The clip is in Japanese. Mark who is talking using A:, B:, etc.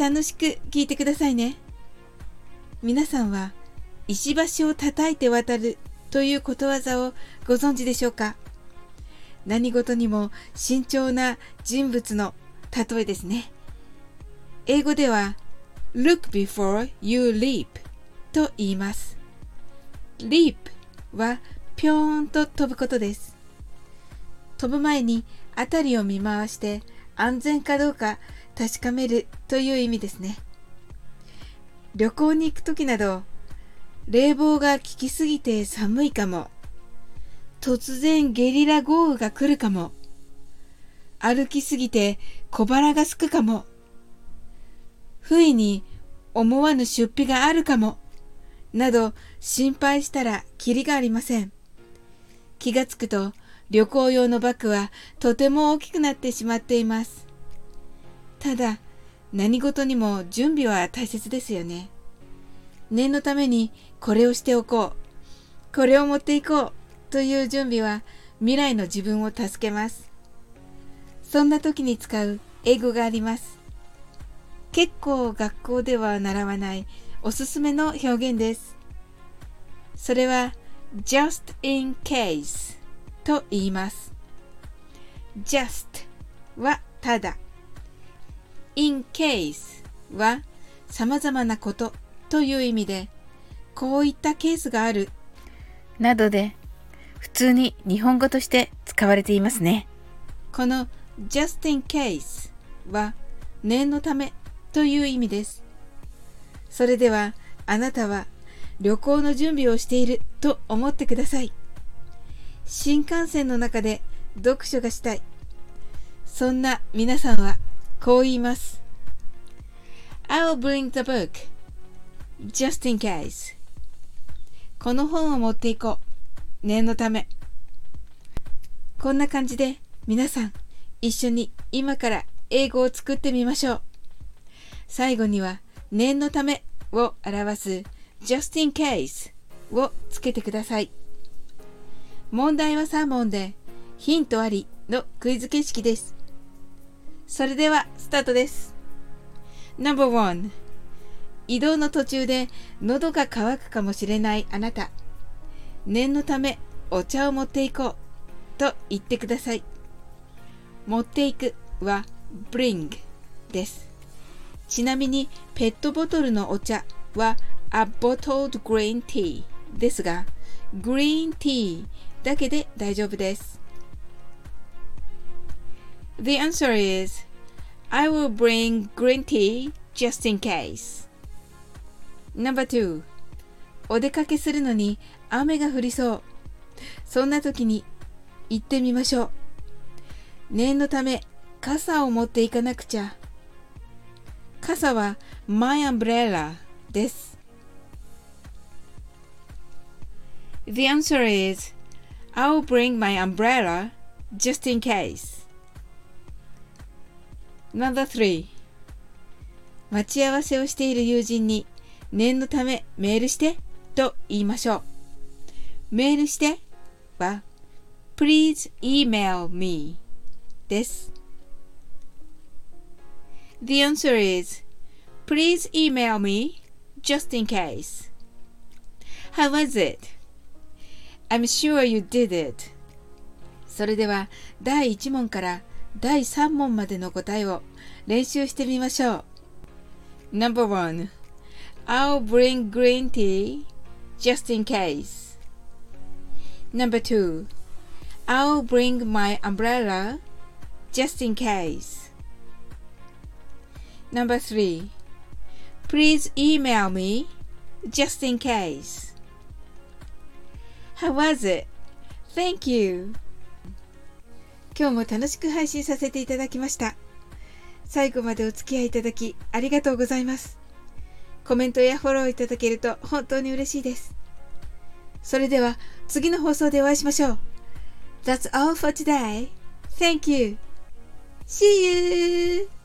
A: 楽しく聞いてくださいね。皆さんは石橋を叩いて渡るということわざをご存知でしょうか？何事にも慎重な人物の例えですね。英語では look before you leap と言います。leap はぴょーんと飛ぶことです。飛ぶ前に辺りを見回して安全かどうか確かめるという意味ですね。旅行に行く時など冷房が効きすぎて寒いかも。突然ゲリラ豪雨が来るかも。歩きすぎて小腹がすくかも。不意に思わぬ出費があるかも。など心配したらキリがありません。気がつくと旅行用のバッグはとても大きくなってしまっています。ただ何事にも準備は大切ですよね。念のためにこれをしておこう。これを持っていこう。という準備は未来の自分を助けます。そんな時に使う英語があります。結構学校では習わないおすすめの表現です。それは just in case と言います。just はただ。In case は様々なことという意味で、こういったケースがあるなどで普通に日本語として使われていますね。この just in case は念のためという意味です。それではあなたは旅行の準備をしていると思ってください。新幹線の中で読書がしたい。そんな皆さんはこう言います。I'll bring the book just in case この本を持っていこう。念のため。こんな感じで皆さん一緒に今から英語を作ってみましょう。最後には念のためを表す just in case をつけてください。問題は3問でヒントありのクイズ形式です。それではスタートです。No.1 移動の途中で喉が渇くかもしれないあなた。念のためお茶を持っていこうと言ってください。持っていくは bring です。ちなみにペットボトルのお茶は a bottled green tea ですが、green tea だけで大丈夫です。The answer is I will bring green tea just in case. Number two. お出かけするのに雨が降りそう。そんな時に行ってみましょう。念のため傘を持っていかなくちゃ。傘は My umbrella です。The answer is I will bring my umbrella just in case. Number 3待ち合わせをしている友人に念のためメールしてと言いましょう。メールしては please email me です。The answer is please email me just in case. How was it? I'm sure you did it. それでは第1問から第3問までの答えを練習してみましょう。Number one I'll bring green tea just in case. Number two, I'll bring my umbrella just in case. Number three, please email me just in case. How was it? Thank you. 今日も楽しく配信させていただきました。最後までお付き合いいただきありがとうございます。コメントやフォローいただけると本当に嬉しいです。それでは次の放送でお会いしましょう。That's all for today. Thank you. See you!